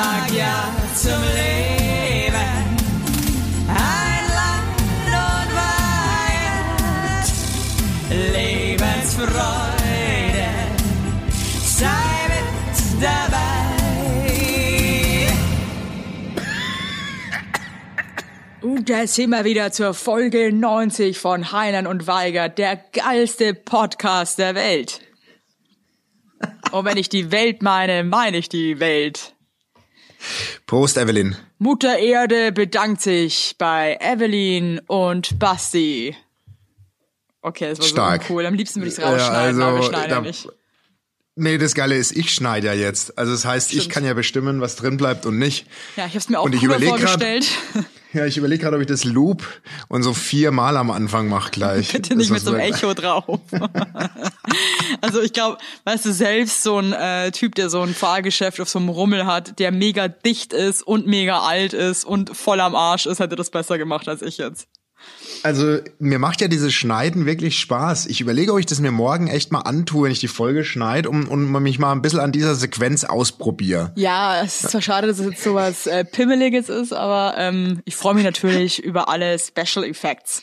sag ja zum Leben. Ein Land und Weihend, Lebensfreude, sei mit dabei. Und da sind wir wieder zur Folge 90 von Heinern und Weigert, der geilste Podcast der Welt. Und wenn ich die Welt meine, meine ich die Welt. Prost, Evelyn. Mutter Erde bedankt sich bei Evelyn und Basti. Okay, das war Stark. so cool. Am liebsten würde ich es rausschneiden, Ja, aber wir also, schneiden da- nicht. Nee, das Geile ist, ich schneide ja jetzt. Also das heißt, ich Stimmt. kann ja bestimmen, was drin bleibt und nicht. Ja, ich habe es mir auch Und ich überleg grad- vorgestellt. Ja, ich überlege gerade, ob ich das Loop und so viermal am Anfang mache gleich. Bitte nicht mit Das so einem Echo drauf. also ich glaube, weißt du, selbst so ein äh, Typ, der so ein Fahrgeschäft auf so einem Rummel hat, der mega dicht ist und mega alt ist und voll am Arsch ist, hätte das besser gemacht als ich jetzt. Also mir macht ja dieses Schneiden wirklich Spaß. Ich überlege, ob ich das mir morgen echt mal antue, wenn ich die Folge schneide und, und mich mal ein bisschen an dieser Sequenz ausprobiere. Ja, es ist zwar schade, dass es jetzt sowas äh, Pimmeliges ist, aber ähm, ich freue mich natürlich über alle Special Effects.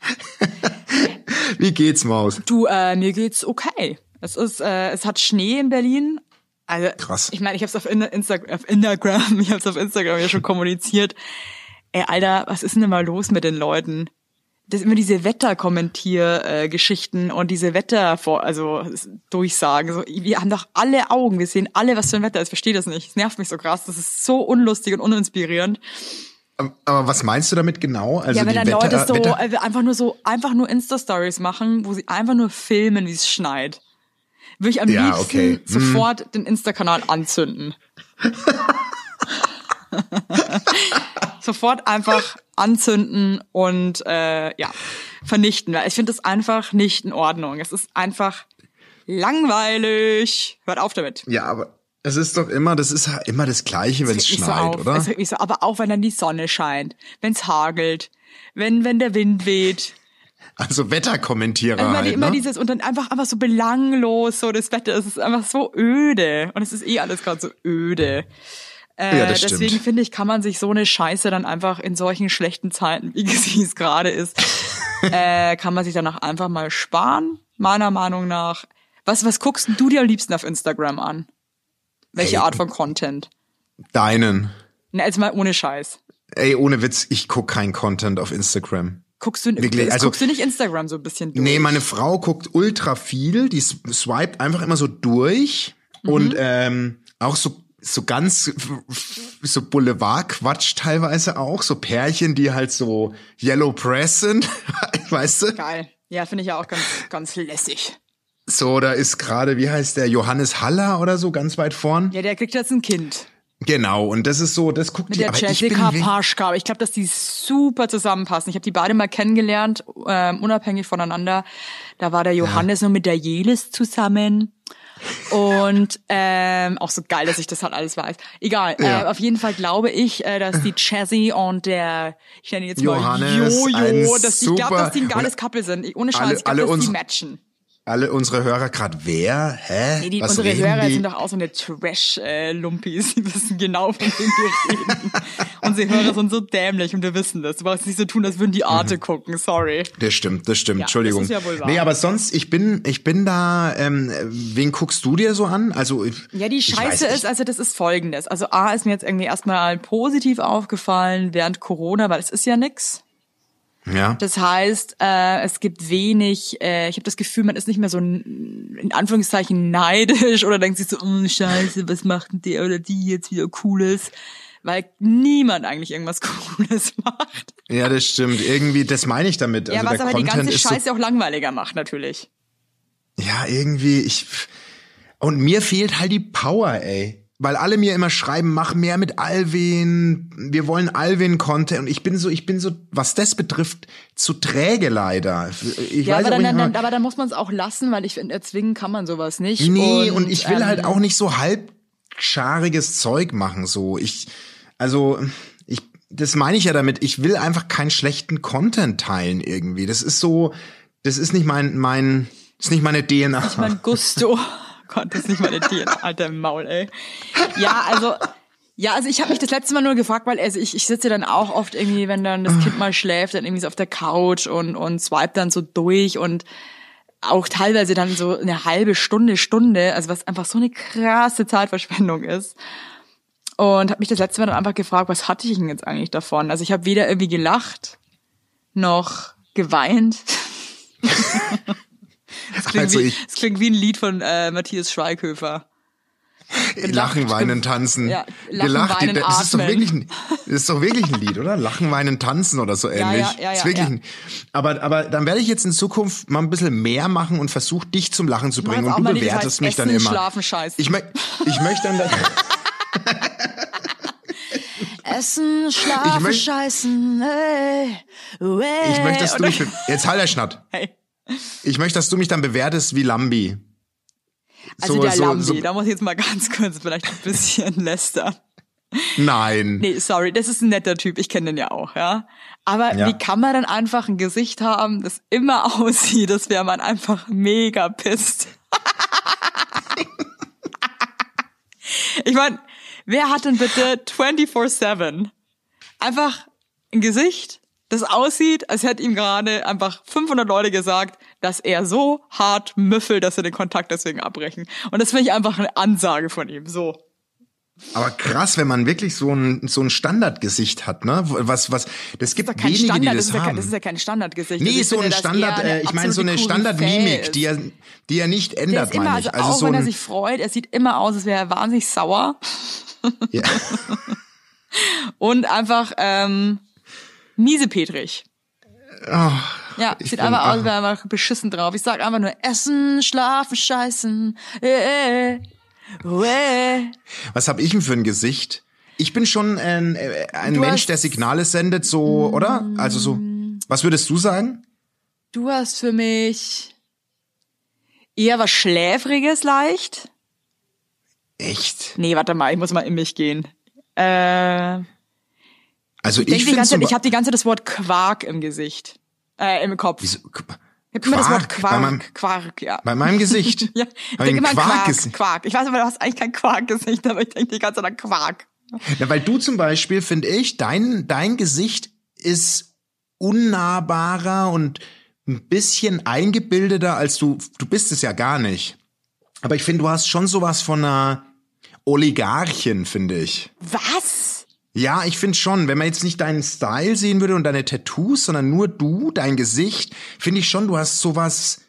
Wie geht's, Maus? Du, äh, mir geht's okay. Es ist, äh, es hat Schnee in Berlin. Also, Krass. Ich meine, ich habe es auf, In Insta auf Instagram, ich habe es auf Instagram ja schon kommuniziert. Ey, Alter, was ist denn immer los mit den Leuten? Das immer diese Wetterkommentier-Geschichten und diese Wetter vor, also Durchsagen. So, wir haben doch alle Augen, wir sehen alle, was für ein Wetter ist. Ich verstehe das nicht. Es nervt mich so krass. Das ist so unlustig und uninspirierend. Aber- was meinst du damit genau? Also ja, wenn dann Wetter, Leute so Wetter, äh, einfach nur so einfach nur Insta-Stories machen, wo sie einfach nur filmen, wie es schneit. Würde ich am Ja, liebsten okay. Hm. sofort den Insta-Kanal anzünden. sofort einfach anzünden und äh, ja vernichten. Ich finde das einfach nicht in Ordnung. Es ist einfach langweilig. Hört auf damit. ja, aber es ist doch immer, das ist immer das Gleiche, wenn es schneit, so oder? Es regt mich so, aber auch wenn dann die Sonne scheint, wenn es hagelt, wenn wenn der Wind weht. Also Wetterkommentierer Immer, halt, immer ne? dieses und dann einfach einfach so belanglos so das Wetter. Es ist einfach so öde und es ist eh alles gerade so öde. Äh, Ja, das stimmt. deswegen finde ich, kann man sich so eine Scheiße dann einfach in solchen schlechten Zeiten, wie sie es gerade ist, äh, kann man sich danach einfach mal sparen. Meiner Meinung nach. Was was guckst du dir am liebsten auf Instagram an? Welche Ey. Art von Content? Deinen. Na, jetzt mal ohne Scheiß. Ey, ohne Witz, ich guck kein Content auf Instagram. Guckst du, Wirklich, also- guckst du nicht Instagram so ein bisschen durch? Nee, meine Frau guckt ultra viel, die swiped einfach immer so durch Mhm. und ähm, auch so so ganz so Boulevard-Quatsch teilweise auch, so Pärchen, die halt so Yellow Press sind, weißt du? Geil. Ja, finde ich ja auch ganz, ganz lässig. So, da ist gerade, wie heißt der, Johannes Haller oder so, ganz weit vorn. Ja, der kriegt jetzt ein Kind. Genau, und das ist so, das guckt Mit die, der aber ich bin Jessica we- Paschka. Aber ich glaube, dass die super zusammenpassen. Ich habe die beide mal kennengelernt, ähm, unabhängig voneinander. Da war der Johannes nur mit der Jelis zusammen. Und ähm, auch so geil, dass ich das halt alles weiß. Egal. Ja. Äh, auf jeden Fall glaube ich, äh, dass die Chazzy und der, ich nenne ihn jetzt Johannes, mal Jojo, dass die, ich glaube, dass die ein geiles Couple sind. Ich- Ohne Scheiß, alle- ich glaube, alle dass die matchen. Alle unsere Hörer gerade, wer? Hä? Nee, die, Was unsere Hörer die? sind doch auch so eine Trash-Lumpis. Die wissen genau, von wem wir reden. unsere Hörer sind so dämlich und wir wissen das. Du brauchst nicht so tun, als würden die Arte gucken. Sorry. Das stimmt, das stimmt. Ja, Entschuldigung. das ist ja wohl wahr. Nee, aber sonst, ich bin, ich bin da, ähm, wen guckst du dir so an? Also, ich- Ja, die Scheiße ist, also das ist folgendes. Also A ist mir jetzt irgendwie erstmal positiv aufgefallen während Corona, weil es ist ja nix. Ja. Das heißt, äh, es gibt wenig, äh, ich habe das Gefühl, man ist nicht mehr so in Anführungszeichen neidisch oder denkt sich so, oh, scheiße, was macht denn der oder die jetzt wieder Cooles? Weil niemand eigentlich irgendwas Cooles macht. ja, das stimmt. Irgendwie, das meine ich damit. Ja, also was aber die Content ganze ist Scheiße auch langweiliger macht, natürlich. so, ja, irgendwie, ich, und mir fehlt halt die Power, ey. Weil alle mir immer schreiben, mach mehr mit Alvin, wir wollen Alvin-Content. Und ich bin so, ich bin so, was das betrifft, zu träge leider. Ich Ja, weiß aber dann, nicht dann, mal- aber dann muss man es auch lassen, weil ich finde, erzwingen kann man sowas nicht. Nee, und, ich will ähm, halt auch nicht so halbschariges Zeug machen, so. Ich, also, ich, das meine ich ja damit, ich will einfach keinen schlechten Content teilen irgendwie. Das ist so, das ist nicht mein, mein, das ist nicht meine DNA. mein Gusto. Gott, das ist nicht meine DNA, alter Maul, ey. Ja, also Ja, also ich habe mich das letzte Mal nur gefragt, weil also ich, ich sitze dann auch oft irgendwie, wenn dann das Kind mal schläft, dann irgendwie so auf der Couch und, und swipe dann so durch und auch teilweise dann so eine halbe Stunde, Stunde, also was einfach so eine krasse Zeitverschwendung ist. Und habe mich das letzte Mal dann einfach gefragt, was hatte ich denn jetzt eigentlich davon? Also ich habe weder irgendwie gelacht noch geweint. das, klingt Also wie, das klingt wie ein Lied von äh, Matthias Schweighöfer. Lachen, weinen, tanzen. Ja, lachen, Gelacht, weinen, das ist doch wirklich ein, das ist doch wirklich ein Lied, oder? Lachen, weinen, tanzen oder so ähnlich. ja, ja, ist ja, wirklich ja. Ein, aber, aber dann werde ich jetzt in Zukunft mal ein bisschen mehr machen und versuche dich zum Lachen zu bringen und du das bewertest heißt mich dann Essen, immer. Schlafen, Scheißen. Ich, mö ich möchte dann, Essen, schlafen, Ich möcht- scheißen, ey, ey. ich möchte, dass du Und mich, be- jetzt halt der Schnatt. Hey. Ich möchte, dass du mich dann bewertest wie Lambi. Also So- der so- Lambi, so- da muss ich jetzt mal ganz kurz vielleicht ein bisschen lästern. Nein. Nee, sorry, das ist ein netter Typ, ich kenne den ja auch, ja. Aber Ja. wie kann man dann einfach ein Gesicht haben, das immer aussieht, als wäre man einfach mega pisst? ich meine, wer hat denn bitte 24-7 einfach ein Gesicht, das aussieht, als hätte ihm gerade einfach 500 Leute gesagt, dass er so hart müffelt, dass er den Kontakt deswegen abbrechen. Und das finde ich einfach eine Ansage von ihm, so. Aber krass, wenn man wirklich so ein, so ein Standardgesicht hat, ne? Was, was, das gibt Das ist wenige, Standard, die das das ist ja kein, haben. das ist ja kein Standardgesicht. Nee, Also so ein Standard, äh, ich meine so eine Standardmimik, die er, die er nicht Der ändert, immer, meine also ich. Also auch so wenn er sich freut, er sieht immer aus, als wäre er wahnsinnig sauer ja. und einfach ähm, miesepetrig. Oh, Ja, Ich sieht einfach aus, wäre er einfach beschissen drauf. Ich sag einfach nur Essen, Schlafen, Scheißen. Äh, äh, äh. was habe ich denn für ein Gesicht? Ich bin schon ein, äh, ein Du Mensch, Mm. der Signale sendet, so, oder? Also so. Was würdest du sagen? Du hast für mich eher was Schläfriges leicht. Echt? Nee, warte mal, ich muss mal in mich gehen. Äh, Also ich ich finde ich habe die ganze Zeit das Wort Quark im Gesicht. Äh, im Kopf. Wieso- Ich hab immer das Wort Quark? Quark. Bei meinem- Quark, ja. bei meinem Gesicht. ja, ich denke immer Quark, Quarkgesicht. Quark. Ich weiß aber, du hast eigentlich kein Quark-Gesicht, aber ich denke die ganze Zeit an Quark. Na, weil du zum Beispiel, finde ich, dein, dein Gesicht ist unnahbarer und ein bisschen eingebildeter als du. Du bist es ja gar nicht. Aber ich finde, du hast schon sowas von einer Oligarchin, finde ich. Was? Ja, ich finde schon, wenn man jetzt nicht deinen Style sehen würde und deine Tattoos, sondern nur du, dein Gesicht, finde ich schon, du hast sowas,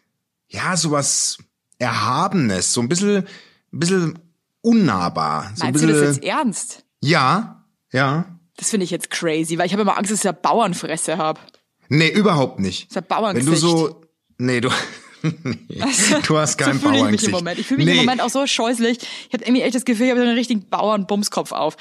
ja, sowas Erhabenes, so ein bisschen, ein bisschen unnahbar. So ein Meinst du bisschen, das jetzt ernst? Ja, ja. Das finde ich jetzt crazy, weil ich habe immer Angst, dass ich ja Bauernfresse habe. Nee, überhaupt nicht. Das ist ein Wenn Bauerngesicht. du so, nee, du, nee, du hast kein so fühle ich mich im Bauerngesicht. Moment. Ich fühle mich nee, im Moment auch so scheußlich. Ich habe irgendwie echt das Gefühl, ich habe so einen richtigen Bauernbumskopf auf.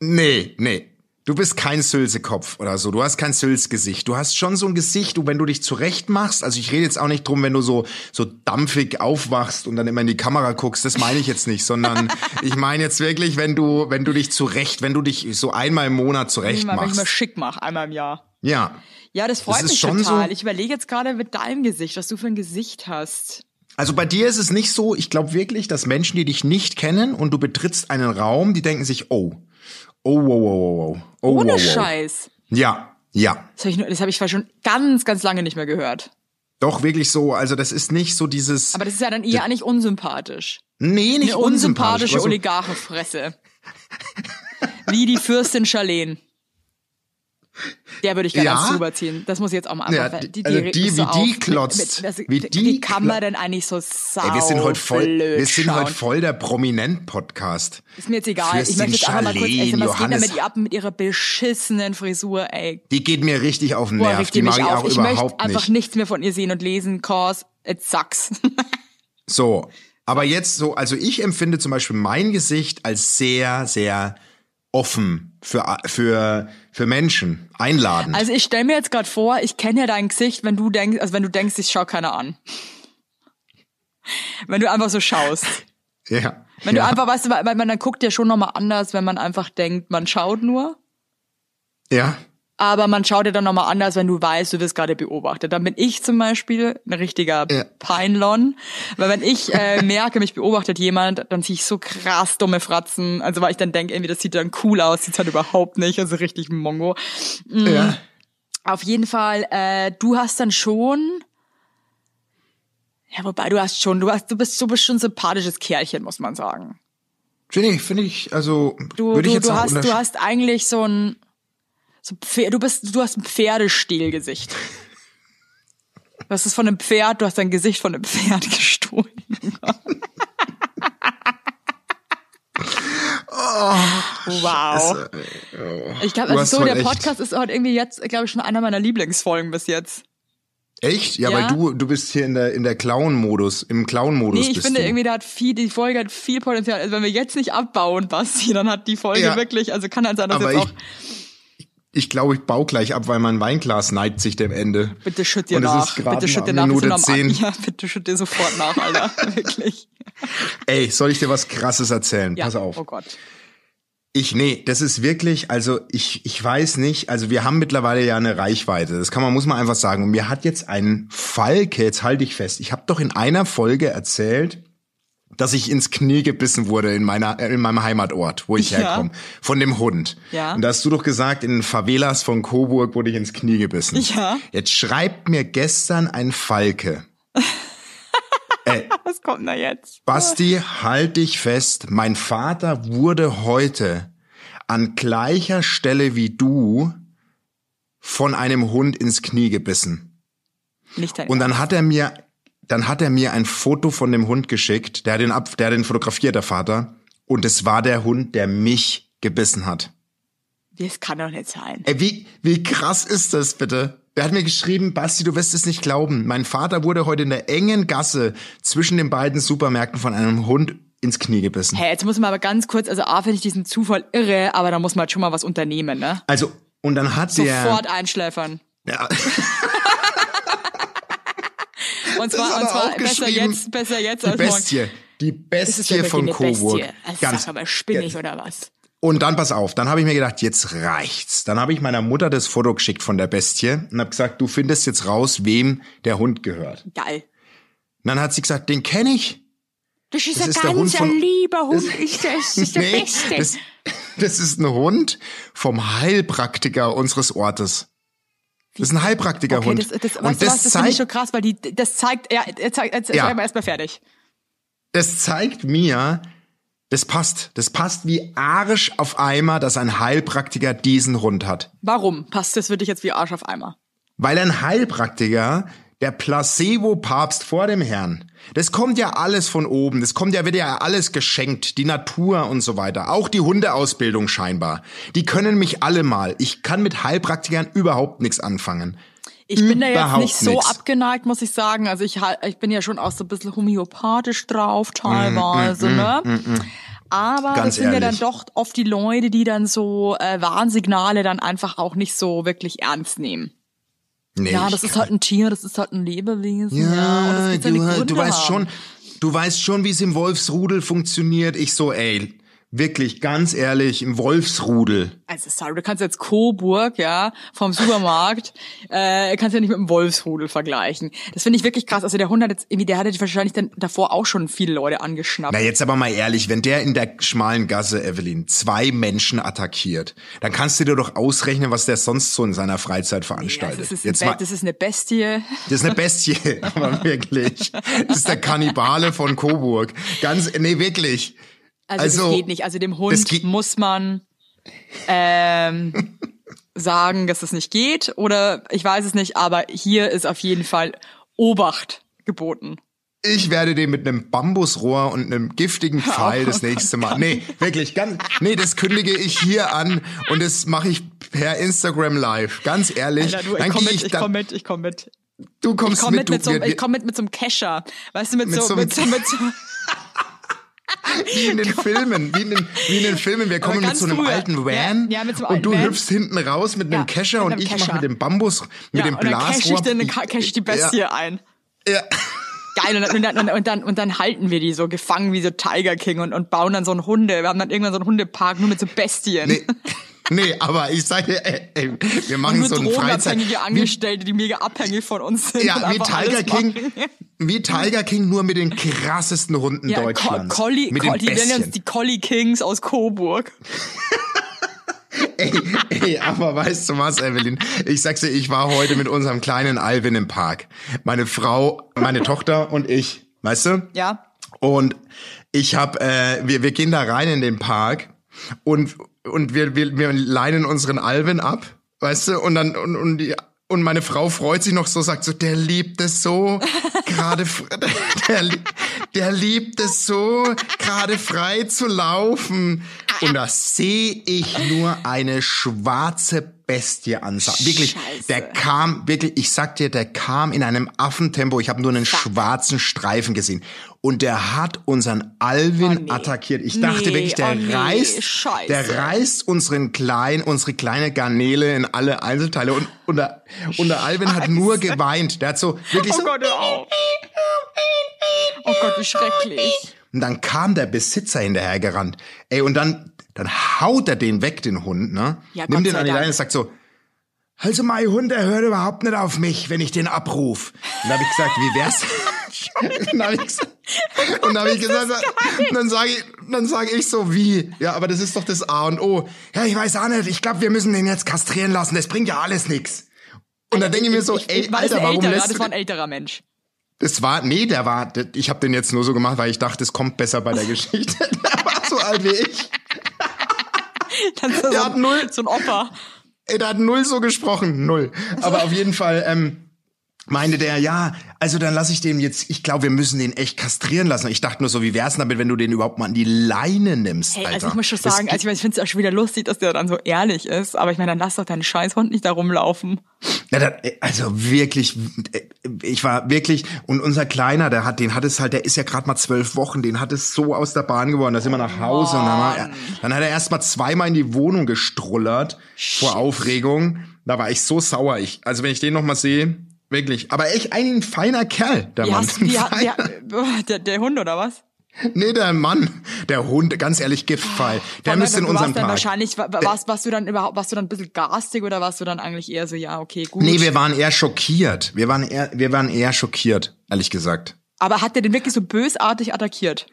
Nee, nee. Du bist kein Sülzekopf oder so. Du hast kein Sülzgesicht. Du hast schon so ein Gesicht, du, wenn du dich zurecht machst. Also ich rede jetzt auch nicht drum, wenn du so, so dampfig aufwachst und dann immer in die Kamera guckst. Das meine ich jetzt nicht, sondern ich meine jetzt wirklich, wenn du, wenn du dich zurecht, wenn du dich so einmal im Monat zurecht Wenn ich mal machst. schick mache, einmal im Jahr. Ja. Ja, das freut Das mich schon total. so- Ich überlege jetzt gerade mit deinem Gesicht, was du für ein Gesicht hast. Also bei dir ist es nicht so, ich glaube wirklich, dass Menschen, die dich nicht kennen und du betrittst einen Raum, die denken sich, oh, oh, wow, wow, wow, wow. Oh, Ohne wow, wow. Scheiß. Ja, ja. Das habe ich, nur- das hab ich schon ganz, ganz lange nicht mehr gehört. Doch, wirklich so. Also das ist nicht so dieses, Aber das ist ja dann eher eigentlich unsympathisch. nee, nicht Eine unsympathisch. unsympathische so, Oligarchenfresse. Wie die Fürstin Charlene. Der würde ich gerne Ja? ja? drüber ziehen. Das muss ich jetzt auch mal Ja, einfach. die- also die, so wie die auf. klotzt. Mit, mit, Wie die wie kann man denn eigentlich so sau Ey, wir sind heute voll, wir sind schauen? heute voll der Prominent-Podcast. Ist mir jetzt egal. Fürstin ich möchte jetzt einfach mal kurz, ey, was geht denn Johannes- mit ihr ab mit ihrer beschissenen Frisur, ey. Die geht mir richtig auf den Boah, Nerv. regt Die die mag ich auch Ich möchte überhaupt einfach nicht. nichts mehr von ihr sehen und lesen, cause it sucks. So, aber jetzt so, also ich empfinde zum Beispiel mein Gesicht als sehr, sehr offen für, für, für Menschen, einladend. Also ich stell mir jetzt gerade vor, ich kenne ja dein Gesicht, wenn du denkst, also wenn du denkst, ich schau keiner an. Wenn du einfach so schaust. ja. Wenn ja. du einfach, weißt du, weil man dann guckt ja schon nochmal anders, wenn man einfach denkt, man schaut nur. Ja. Aber man schaut dir dann nochmal anders, wenn du weißt, du wirst gerade beobachtet. Dann bin ich zum Beispiel ein richtiger Ja. Peinlon, weil wenn ich äh, merke, mich beobachtet jemand, dann ziehe ich so krass dumme Fratzen, also weil ich dann denke, irgendwie, das sieht dann cool aus, sieht halt überhaupt nicht, also richtig Mongo. Ja. Auf jeden Fall, äh, du hast dann schon, ja, wobei du hast schon, du hast, du bist, du bist schon ein sympathisches Kerlchen, muss man sagen. Finde ich, finde ich, also Du, würde ich jetzt du hast, du hast eigentlich so ein, so Pferd, du bist, du hast ein Pferdestehlgesicht. Das ist von einem Pferd, du hast dein Gesicht von einem Pferd gestohlen. wow. Ich glaube, also so, der echt- Podcast ist heute irgendwie jetzt, glaube ich, schon einer meiner Lieblingsfolgen bis jetzt. Echt? Ja, Ja. weil du, du bist hier in der, in der Clown-Modus, im Clown-Modus Nee, ich finde du. irgendwie, da hat viel, die Folge hat viel Potenzial. Also wenn wir jetzt nicht abbauen, Basti, dann hat die Folge Ja. wirklich, also kann halt sein, dass Aber jetzt ich, auch, ich glaube, ich baue gleich ab, weil mein Weinglas neigt sich dem Ende. bitte schütt dir Und nach. Bitte schütt dir nach. Wir sind Minute am- 10. Ja, bitte schütt dir sofort nach, Alter. wirklich. Ey, soll ich dir was krasses erzählen? Ja. Pass auf. Oh Gott. Ich, nee, das ist wirklich, also ich, ich weiß nicht, also wir haben mittlerweile ja eine Reichweite, das kann man, muss man einfach sagen. Und mir hat jetzt ein Falke, jetzt halte ich fest, ich habe doch in einer Folge erzählt, dass ich ins Knie gebissen wurde in meiner, äh, in meinem Heimatort, wo ich Ja. herkomme, von dem Hund. Ja. Und da hast du doch gesagt, in den Favelas von Coburg wurde ich ins Knie gebissen. Ja. Jetzt schreibt mir gestern ein Falke, Was kommt da jetzt? Basti, halt dich fest. Mein Vater wurde heute an gleicher Stelle wie du von einem Hund ins Knie gebissen. Nicht Und dann hat er mir, dann hat er mir ein Foto von dem Hund geschickt. Der hat den ab, der hat den fotografiert, der Vater. Und es war der Hund, der mich gebissen hat. Das kann doch nicht sein. Ey, wie, wie krass ist das bitte? Der hat mir geschrieben, Basti, du wirst es nicht glauben. Mein Vater wurde heute in der engen Gasse zwischen den beiden Supermärkten von einem Hund ins Knie gebissen. Hey, jetzt muss man aber ganz kurz, also A, finde ich diesen Zufall irre, aber da muss man halt schon mal was unternehmen, ne? Also, und dann hat der. Sofort einschläfern. Ja, Und zwar, und zwar auch besser jetzt, besser jetzt die als morgen. Bestie. Die Das ist Bestie ja von Coburg. Bestie. Also Ganz. sag aber spinnig oder was? Und dann pass auf, dann habe ich mir gedacht, jetzt reicht's. Dann habe ich meiner Mutter das Foto geschickt von der Bestie und habe gesagt, du findest jetzt raus, wem der Hund gehört. Und Geil. dann hat sie gesagt, den kenne ich. Das ist Das ein ist Hund ganz lieber Hund. ist das, das ist der Nee, Beste. das, das ist ein Hund vom Heilpraktiker unseres Ortes. Das ist ein Heilpraktikerhund. Okay, das, das, und das was, das finde ich schon krass, weil die, das zeigt, ja, er zeigt, jetzt Ja. ja. mal erstmal fertig. das zeigt mir, das passt. Das passt wie Arisch auf Eimer, dass ein Heilpraktiker diesen Hund hat. Warum passt das für dich jetzt wie Arsch auf Eimer? Weil ein Heilpraktiker, der Placebo-Papst vor dem Herrn, das kommt ja alles von oben. Das kommt ja, wird ja alles geschenkt. Die Natur und so weiter. Auch die Hundeausbildung scheinbar. Die können mich alle mal. Ich kann mit Heilpraktikern überhaupt nichts anfangen. Ich bin da jetzt nicht so nix. abgeneigt, muss ich sagen. Also ich, ich bin ja schon auch so ein bisschen homöopathisch drauf Mm, teilweise, ne? Aber Ganz das sind ja dann ehrlich. doch oft die Leute, die dann so äh, Warnsignale dann einfach auch nicht so wirklich ernst nehmen. Nee, Ja, das ist halt ein Tier, das ist halt ein Lebewesen. Ja, und das Ja, seine du, du weißt haben. schon, du weißt schon, wie es im Wolfsrudel funktioniert. Ich so, ey, wirklich, ganz ehrlich, im Wolfsrudel. Also sorry, du kannst jetzt Coburg, ja, vom Supermarkt, äh, kannst ja nicht mit dem Wolfsrudel vergleichen. Das finde ich wirklich krass. Also der Hund hat jetzt irgendwie, der hatte wahrscheinlich dann davor auch schon viele Leute angeschnappt. Na, jetzt aber mal ehrlich, wenn der in der schmalen Gasse, Evelyn, zwei Menschen attackiert, dann kannst du dir doch ausrechnen, was der sonst so in seiner Freizeit Ja, veranstaltet. das, ist jetzt mal, das ist eine Bestie. das ist eine Bestie, aber wirklich. Das ist der Kannibale von Coburg. Ganz, nee, wirklich. Also, Also, das geht nicht. Also dem Hund muss man ähm, sagen, dass es nicht geht. Oder ich weiß es nicht, aber hier ist auf jeden Fall Obacht geboten. Ich werde den mit einem Bambusrohr und einem giftigen Pfeil das nächste Mal. Nee, wirklich, ganz, nee, das kündige ich hier an und das mache ich per Instagram live. Ganz ehrlich. Alter, du, ich dann komm geh mit, ich mit, ich komm mit. Du Ich kommst komm mit, du, mit so, ich komm mit mit so einem Kescher. Weißt du, mit, Mit so, so einem mit so, mit so, wie in den Filmen, wie in den, wie in den Filmen. Wir kommen mit so einem früher. alten Van Ja, ja, so und du Van. hüpfst hinten raus mit einem Ja, Kescher mit und ich mache mit dem Bambus, mit ja, dem und dann cash ich, Blasrohr. den, cash ich die Bestie ein. Ja. Geil, und dann, und, dann, und, dann, und dann halten wir die so gefangen wie so Tiger King und, und bauen dann so einen Hunde. Wir haben dann irgendwann so einen Hundepark nur mit so Bestien. Nee. Nee, aber ich sage, ey, ey, wir machen Nur so einen Freizeit. Angestellte, die mega abhängig von uns sind. Ja, wie Tiger King, machen. wie Tiger King nur mit den krassesten Hunden Ja, Co Deutschlands. Collie, mit Co den die nennen uns die Collie Kings aus Coburg. Ey, ey, aber weißt du was, Evelyn? Ich sag's dir, ich war heute mit unserem kleinen Alvin im Park. Meine Frau, meine Tochter und ich, weißt du? Ja. Und ich hab, äh, wir, wir gehen da rein in den Park und, und wir, wir, wir leinen unseren Alvin ab, weißt du? Und dann, und, und die, und meine Frau freut sich noch so, sagt so, der liebt es so, gerade, der, der liebt es so, gerade frei zu laufen. Und da sehe ich nur eine schwarze Bestie an. Wirklich, Scheiße. der kam, wirklich, ich sag dir, der kam in einem Affentempo. Ich habe nur einen schwarzen Streifen gesehen. Und der hat unseren Alvin Oh, nee. attackiert. Ich dachte Nee, wirklich, der oh, nee, reißt, Scheiße. der reißt unseren kleinen, unsere kleine Garnele in alle Einzelteile. Und, und, der, und der Alvin hat nur geweint. Der hat so wirklich Oh so. Gott, hör auf. Oh Gott, wie schrecklich. Und dann kam der Besitzer hinterhergerannt. Ey, und dann, dann haut er den weg, den Hund, ne? Ja, Nimmt Gott den an die. Leine und sagt so, also mein Hund, der hört überhaupt nicht auf mich, wenn ich den abruf. Und dann habe ich gesagt, wie wär's? und dann habe ich gesagt, und dann hab ich gesagt, und dann sage ich, dann sage ich so, wie? Ja, aber das ist doch das A und O. Ja, ich weiß auch nicht, ich glaube, wir müssen den jetzt kastrieren lassen, das bringt ja alles nix. Und dann denke ich mir so, ey, war das Alter, warum älterer? lässt Das du war ein älterer Mensch. Das war, nee, der war, ich habe den jetzt nur so gemacht, weil ich dachte, es kommt besser bei der Geschichte. Der war so alt wie ich. Dann so, Der hat null. so ein Opa. Ey, der hat null so gesprochen, null. Aber auf jeden Fall ähm, meinte der, ja, also dann lasse ich den jetzt, ich glaube, wir müssen den echt kastrieren lassen. Ich dachte nur so, wie wär's denn damit, wenn du den überhaupt mal an die Leine nimmst, Hey, Alter? also ich muss schon Das sagen, also ich, mein, ich finde es auch schon wieder lustig, dass der dann so ehrlich ist, aber ich meine, dann lass doch deinen Scheißhund nicht da rumlaufen. Ja, da, also wirklich, ich war wirklich, und unser Kleiner, der hat, den hat es halt, der ist ja gerade mal zwölf Wochen, den hat es so aus der Bahn geworden, da sind wir nach Hause und dann, war dann hat er erst mal zweimal in die Wohnung gestrullert vor Aufregung. Da war ich so sauer. Ich, also wenn ich den noch mal sehe, wirklich. Aber echt ein feiner Kerl, der Wie Mann. hast, wie, feiner- der, der Hund oder was? nee, der Mann, der Hund, ganz ehrlich, Giftfall. Der Vor allem, müsste in du unserem Park. wahrscheinlich, wa- wa- warst, warst du dann überhaupt, warst du dann ein bisschen garstig oder warst du dann eigentlich eher so, ja, okay, gut. Nee, wir waren eher schockiert. Wir waren eher, wir waren eher schockiert, ehrlich gesagt. aber hat der den wirklich so bösartig attackiert?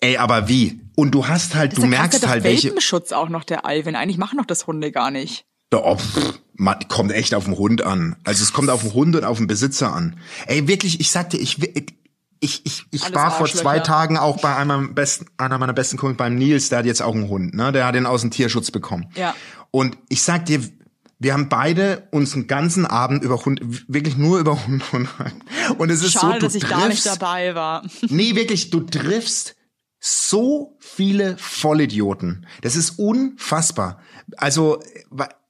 Ey, aber wie? Und du hast halt, du Der merkst halt, welche. Welpenschutz auch noch, der Alvin. Eigentlich machen doch das Hunde gar nicht. Oh, pff, man, kommt echt auf den Hund an. Also es kommt auf den Hund und auf den Besitzer an. Ey, wirklich, ich sagte, ich, ich, ich, ich Alles war vor zwei. Tagen auch bei einem besten, einer meiner besten Kumpel beim Nils, der hat jetzt auch einen Hund, ne? Der hat den aus dem Tierschutz bekommen. Ja. Und ich sag dir, wir haben beide uns einen ganzen Abend über Hund, wirklich nur über Hunde unterhalten. Und es ist Schade, so, du dass ich da nicht triffst- dabei war. Nee, wirklich, du triffst so viele Vollidioten. Das ist unfassbar. Also,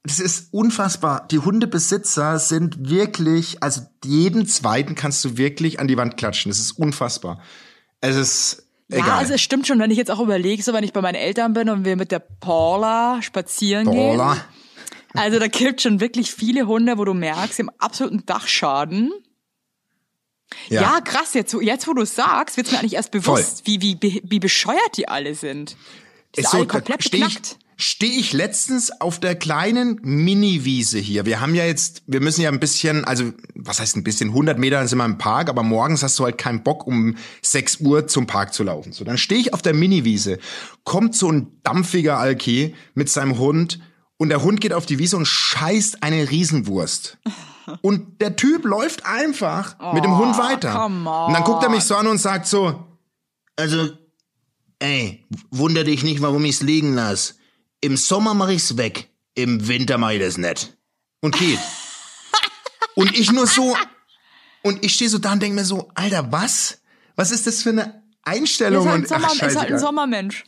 das ist unfassbar. Die Hundebesitzer sind wirklich, also jeden zweiten kannst du wirklich an die Wand klatschen. Das ist unfassbar. Es ist Ja, egal. also es stimmt schon, wenn ich jetzt auch überlege, so wenn ich bei meinen Eltern bin und wir mit der Paula spazieren Paula. gehen. Also da gibt schon wirklich viele Hunde, wo du merkst, im absoluten Dachschaden. Ja, krass, jetzt, wo- jetzt wo du es sagst, wird's mir eigentlich erst bewusst, wie, wie, wie bescheuert die alle sind. Die Ist sind alle komplett steh ich, beknackt. steh ich letztens auf der kleinen Mini-Wiese hier. Wir haben ja jetzt, wir müssen ja ein bisschen, also was heißt ein bisschen, 100 Meter sind wir im Park, aber morgens hast du halt keinen Bock, um 6 Uhr zum Park zu laufen. So, dann stehe ich auf der Mini-Wiese, kommt so ein dampfiger Alki mit seinem Hund und der Hund geht auf die Wiese und scheißt eine Riesenwurst. Und der Typ läuft einfach mit dem Hund weiter. Oh, on. Und dann guckt er mich so an und sagt so, also Ey, wunder dich nicht, warum ich's liegen lass. Im Sommer mach ich's weg, im Winter mach ich das nicht. Und geht. und ich nur so, und ich stehe so da und denk mir so, Alter, was? Was ist das für eine Einstellung? Ist halt, ein und, Sommer, ach, ist halt ein. Sommermensch.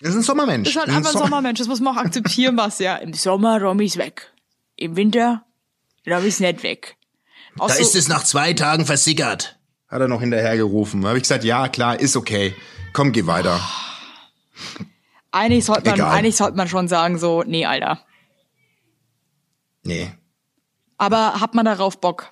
Das ist ein Sommermensch. Ist halt Ein einfach ein Sommer- Sommermensch. Das muss man auch akzeptieren, was ja. Im Sommer räum ich's weg. Im Winter räum ich's nicht weg. Auch Da so, ist es nach zwei Tagen versickert. Hat er noch hinterhergerufen. Habe ich gesagt, ja, klar, ist okay. Komm, geh weiter. Eigentlich sollte man, Egal. eigentlich sollte man schon sagen so, nee, Alter. Nee. Aber hat man darauf Bock?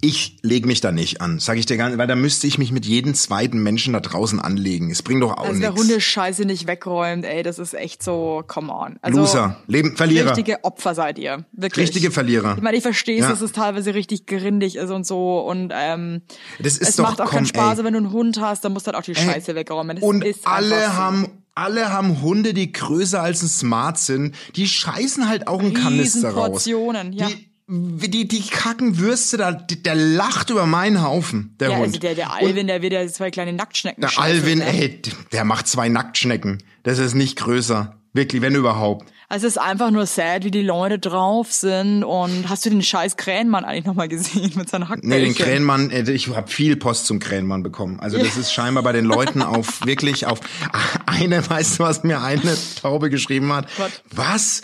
Ich lege mich da nicht an, sage ich dir gar nicht, weil da müsste ich mich mit jedem zweiten Menschen da draußen anlegen. Es bringt doch auch Also nichts. der Hundescheiße nicht wegräumt, ey, das ist echt so, come on. Also, Loser, Leben, Verlierer. Richtige Opfer seid ihr, wirklich. Richtige Verlierer. Ich meine, ich verstehe es, Ja. dass es teilweise richtig grindig ist und so und ähm, Das ist es doch, macht auch komm, keinen Spaß, ey. wenn du einen Hund hast, dann musst du halt auch die Scheiße wegräumen. Das Und alle haben, alle haben Hunde, die größer als ein Smart sind. Die scheißen halt auch einen Kanister raus. Riesenportionen, ja. Die, die, die kacken Würste da, der lacht über meinen Haufen, der Ja, Hund. also der, der Und Alvin, der wird ja zwei kleine Nacktschnecken der Alvin, ne? ey, der macht zwei Nacktschnecken. Das ist nicht größer. Wirklich, wenn überhaupt. Also es ist einfach nur sad, wie die Leute drauf sind. Und hast du den scheiß Krähenmann eigentlich nochmal gesehen mit seinen Hackbällchen? Nee, den Krähenmann, äh, ich habe viel Post zum Krähenmann bekommen. Also das ist scheinbar bei den Leuten auf wirklich auf eine, weißt du, was mir eine Taube geschrieben hat? Was? Was?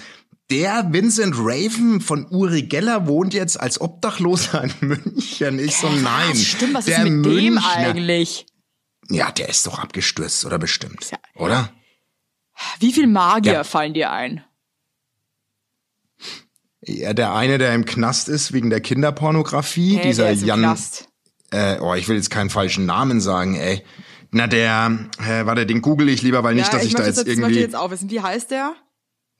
Der Vincent Raven von Uri Geller wohnt jetzt als Obdachloser in München. Ich so, nein. Stimmt, was der ist mit dem Münchner- eigentlich? Ja, der ist doch abgestürzt, oder bestimmt. Ja, oder? Wie viel Magier Ja. fallen dir ein? Ja, der eine, der im Knast ist wegen der Kinderpornografie, Hey, dieser der ist im Jan. Knast. Äh, oh, ich will jetzt keinen falschen Namen sagen, ey. Na, der, äh, warte, den google ich lieber, weil nicht, dass ich, da möchte jetzt möchte irgendwie. ich jetzt auch wissen. Wie heißt der?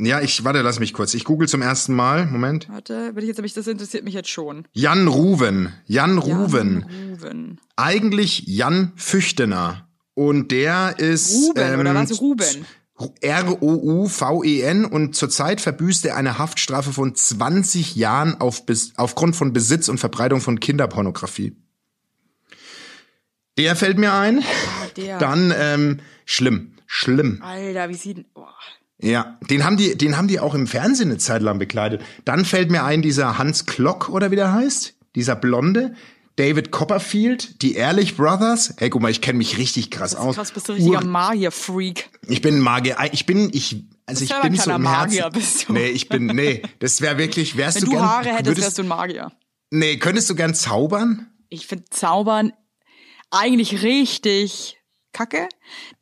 Ja, ich, warte, lass mich kurz. Ich google zum ersten Mal. Moment. Warte, will ich jetzt, aber ich, das interessiert mich jetzt schon. Jan Ruven. Jan Ruven. Jan Ruven. Eigentlich Jan Füchtener. Und der ist. Ruben, ähm, oder was? Ruben. R-O-U-V-E-N und zurzeit verbüßt er eine Haftstrafe von 20 Jahren auf, aufgrund von Besitz und Verbreitung von Kinderpornografie. Der fällt mir ein. Der. Dann ähm, schlimm, schlimm. Alter, wie sieht denn... Oh. Ja, den haben die, den haben die auch im Fernsehen eine Zeit lang bekleidet. Dann fällt mir ein dieser Hans Klock oder wie der heißt, dieser Blonde. David Copperfield, die Ehrlich Brothers. Hey, guck mal, ich kenne mich richtig krass aus. Krass, bist du richtiger Ur- Magier-Freak. ich bin ein Magier. Ich bin, ich, also ich bin so im Magier, Herzen. bist du. Nee, ich bin, nee, das wäre wirklich, wärst Wenn du du gern, Haare hättest, würdest, wärst du ein Magier. nee, könntest du gern zaubern? Ich finde Zaubern eigentlich richtig kacke.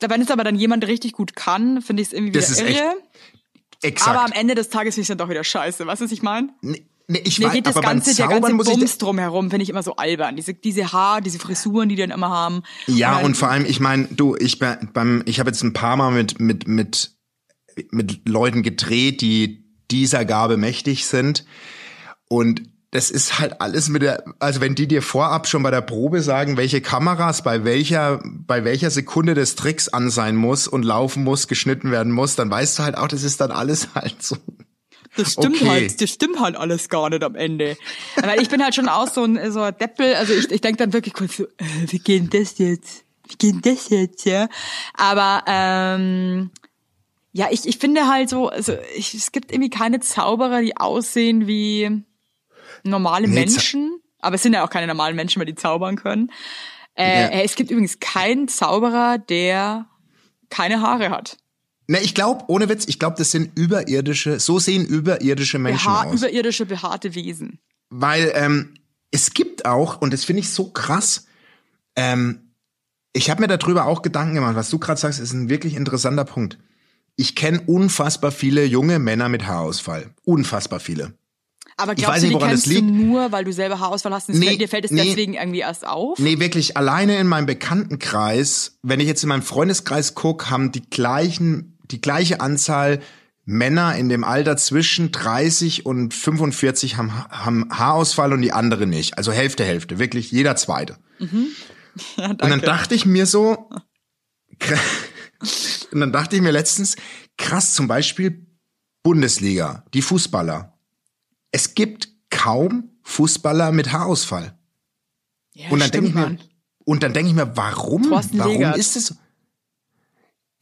Wenn es aber dann jemand richtig gut kann, finde ich es irgendwie wieder Das echt irre. Exakt. Aber am Ende des Tages finde ich es dann doch wieder scheiße. Weißt du, was ich meine? nee, nee, ich Mir weiß, geht das ganze, der ganze Bums drumherum, finde ich immer so albern. Diese, diese Haar, diese Frisuren, die die dann immer haben. Ja, dann- und vor allem, ich meine, du, ich bin beim, ich habe jetzt ein paar Mal mit mit mit mit Leuten gedreht, die dieser Gabe mächtig sind und das ist halt alles mit der, also wenn die dir vorab schon bei der Probe sagen, welche Kameras bei welcher, bei welcher Sekunde des Tricks an sein muss und laufen muss, geschnitten werden muss, dann weißt du halt auch, das ist dann alles halt so. Das stimmt Okay. halt, das stimmt halt alles gar nicht am Ende. Weil ich bin halt schon auch so ein, so ein Deppel, also ich, ich denke dann wirklich kurz so, äh, wie geht denn das jetzt? Wie geht denn das jetzt, ja? Aber, ähm, ja, ich, ich finde halt so, also ich, es gibt irgendwie keine Zauberer, die aussehen wie normale Nee, Menschen. Aber es sind ja auch keine normalen Menschen, weil die zaubern können. Äh, Ja. äh, Es gibt übrigens keinen Zauberer, der keine Haare hat. Ne, ich glaube, ohne Witz, ich glaube, das sind überirdische, so sehen überirdische Menschen Beha aus. überirdische, behaarte Wesen. Weil ähm, es gibt auch, und das finde ich so krass, ähm, ich habe mir darüber auch Gedanken gemacht, was du gerade sagst, ist ein wirklich interessanter Punkt. Ich kenne unfassbar viele junge Männer mit Haarausfall. Unfassbar viele. Aber Ich glaubst weiß du, nicht, die woran das kennst du liegt. nur, weil du selber Haarausfall hast und Nee, dir fällt es nee. deswegen irgendwie erst auf? Nee, wirklich, alleine in meinem Bekanntenkreis, wenn ich jetzt in meinem Freundeskreis guck, haben die gleichen, die gleiche Anzahl Männer in dem Alter zwischen 30 und 45 haben, haben Haarausfall und die andere nicht. Also Hälfte, Hälfte, wirklich jeder zweite. Ja, Und dann dachte ich mir so, und dann dachte ich mir letztens, krass, zum Beispiel Bundesliga, die Fußballer. Es gibt kaum Fußballer mit Haarausfall. ja, Und dann denke ich mir, und dann denke ich mir, warum? Thorsten warum Legert. ist es so?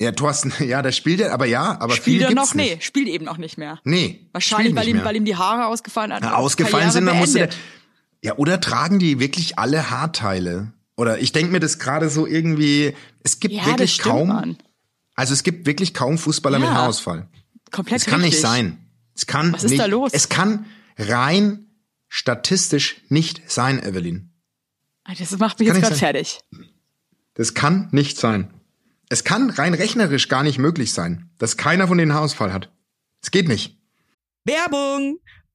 Ja, Thorsten, ja, der spielt ja, aber ja, aber Spielt er noch? nicht. Nee, spielt eben noch nicht mehr. Nee, Wahrscheinlich, weil nicht ihm, mehr. weil ihm die Haare ausgefallen sind. Ja, ausgefallen sind, dann musste der, ja, oder tragen die wirklich alle Haarteile? Oder ich denke mir das gerade so irgendwie, es gibt Ja, wirklich stimmt, kaum, Mann. also es gibt wirklich kaum Fußballer mit Ja. Haarausfall. Komplett Es kann nicht richtig. sein. Es kann Was ist nicht, da los? Es kann rein statistisch nicht sein, Evelyn. Ah, Das macht mich Kann jetzt gerade fertig. Das kann nicht sein. Es kann rein rechnerisch gar nicht möglich sein, dass keiner von denen Haarausfall hat. Es geht nicht. Werbung!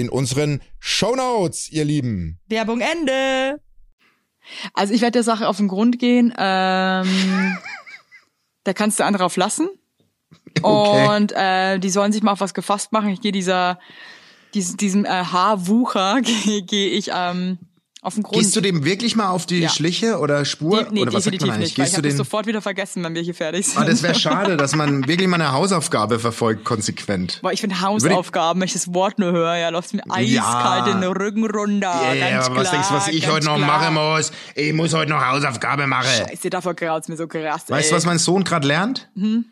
in unseren Shownotes, ihr Lieben. Werbung Ende. Also ich werde der Sache auf den Grund gehen. Ähm, da kannst du andere auf lassen. Okay. Und äh, die sollen sich mal auf was gefasst machen. Ich gehe dieser, diesem, diesem äh, Haarwucher gehe geh ich ähm, auf den Grund. Gehst du dem wirklich mal auf die ja. Schliche oder Spur? Die, nee, oder was sagt man nicht. Gehst ich habe das sofort wieder vergessen, wenn wir hier fertig sind. Ah, das wäre schade, dass man wirklich mal eine Hausaufgabe verfolgt, konsequent. Boah, ich finde Hausaufgaben, wenn ich das Wort nur höre, ja, läuft mir eiskalt ja. den Rücken runter. Ja, yeah, ganz aber was denkst du, was ich heute noch klar. machen muss? Ich muss heute noch Hausaufgabe machen. Scheiße, davor graut's mir so krass. Weißt du, was mein Sohn gerade lernt? Hm?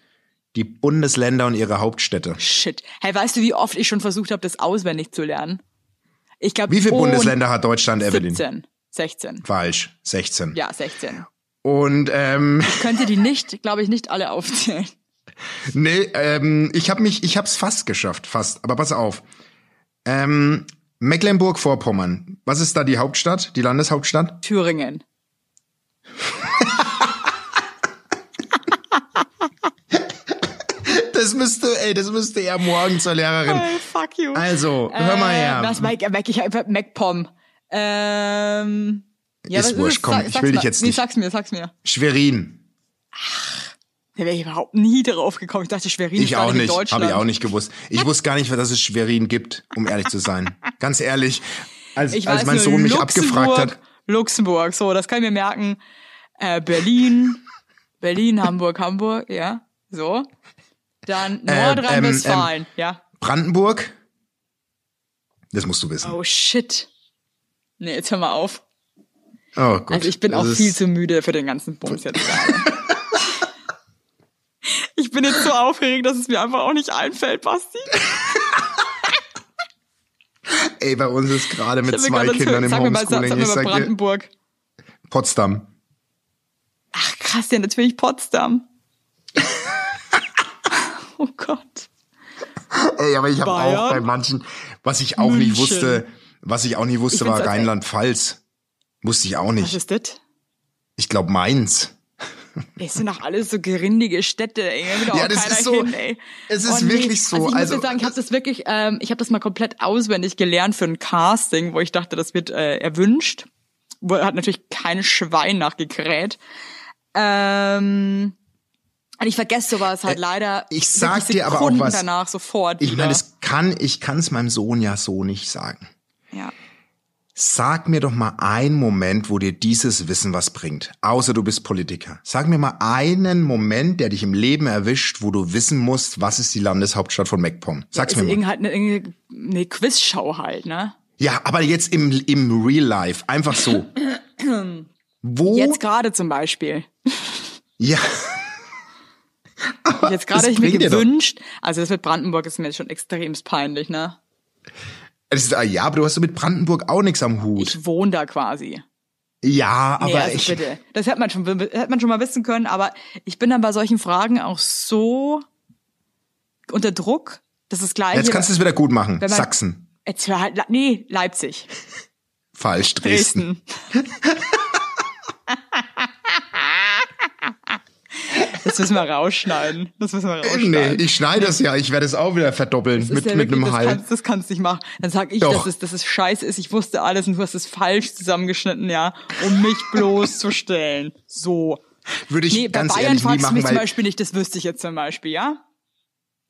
Die Bundesländer und ihre Hauptstädte. Shit. Hey, weißt du, wie oft ich schon versucht habe, das auswendig zu lernen? Ich glaube, Wie viele Bundesländer hat Deutschland, Evelyn? 17. 16. Falsch, 16. Ja, 16. Und ähm, ich könnte die nicht, glaube ich, nicht alle aufzählen. Nee, ähm, ich habe mich, ich habe es fast geschafft, fast. Aber pass auf. Ähm, Mecklenburg-Vorpommern. Was ist da die Hauptstadt, die Landeshauptstadt? Thüringen. Das müsste, ey, das müsste er morgen zur Lehrerin. Hey, fuck you. Also, hör mal her. Äh, was, Mac, Mac, ich hab MacPom. Ähm, ja, ist wurscht, komm, sag, ich will dich jetzt nicht. Nee, sag's mir, sag's mir. Schwerin. Ach, da wäre ich überhaupt nie drauf gekommen. Ich dachte, Schwerin ich ist auch nicht. Habe ich auch nicht gewusst. Ich wusste gar nicht, dass es Schwerin gibt, um ehrlich zu sein. Ganz ehrlich, als, ich als mein Sohn mich abgefragt hat. Luxemburg, so, das kann ich mir merken. Äh, Berlin, Berlin, Hamburg, Hamburg, ja, so. Dann Nordrhein-Westfalen, ähm, ähm, ja. Brandenburg. Das musst du wissen. Oh shit. Nee, jetzt hör mal auf. Oh Gott. Also ich bin auch viel zu müde für den ganzen Bums jetzt gerade. ich bin jetzt so aufgeregt, dass es mir einfach auch nicht einfällt, Basti. Ey, bei uns ist gerade mit zwei Kindern im Homeschooling. Sag mir mal, sag, Brandenburg. Potsdam. Ach krass, ja natürlich Potsdam. oh Gott. Ey, aber ich habe auch bei manchen, was ich auch München. nicht wusste, was ich auch nie wusste, war Rheinland-Pfalz. Wusste ich auch nicht. Was ist das? Ich glaube Mainz. Es sind doch alles so gerindige Städte, ey. Ja, das ist so. Hin, ey. Es ist oh, wirklich nee. so. Also ich also, muss sagen, ich habe das wirklich, ähm, ich habe das mal komplett auswendig gelernt für ein Casting, wo ich dachte, das wird äh, erwünscht. Wo hat natürlich kein Schwein nachgekräht. Ähm, und ich vergesse sowas halt äh, leider. Ich sag dir aber auch was. danach sofort. Ich meine, das kann, ich kann es meinem Sohn ja so nicht sagen. Ja. Sag mir doch mal einen Moment, wo dir dieses Wissen was bringt. Außer du bist Politiker. Sag mir mal einen Moment, der dich im Leben erwischt, wo du wissen musst, was ist die Landeshauptstadt von MacPom. Sag's ja, mir mal. Halt eine, eine Quizshow halt, ne? Ja, aber jetzt im, im Real Life. Einfach so. wo? Jetzt gerade zum Beispiel. Ja. jetzt gerade ich mir gewünscht, also das mit Brandenburg ist mir jetzt schon extremst peinlich, ne? Ist, ah, ja, aber du hast mit Brandenburg auch nichts am Hut. Ich wohne da quasi. Ja, aber nee, also ich. Bitte. Das hätte man schon, hätte man schon mal wissen können, aber ich bin dann bei solchen Fragen auch so unter Druck. Das ist gleich. Jetzt kannst du es wieder gut machen. Man, Sachsen. Jetzt halt, nee, Leipzig. Falsch, Dresden. Dresden. Das müssen wir rausschneiden. Das müssen wir rausschneiden. Nee, ich schneide das ja. Ich werde es auch wieder verdoppeln Das mit, ja mit wirklich- einem das Hall. Kannst, das kannst du nicht machen. Dann sag ich, Doch. dass es, dass es scheiße ist. Ich wusste alles und du hast es falsch zusammengeschnitten, ja, um mich bloßzustellen. So. Würde ich Nee, bei ganz Bayern ehrlich nie fragst du mich zum Beispiel nicht, das wüsste ich jetzt zum Beispiel, ja?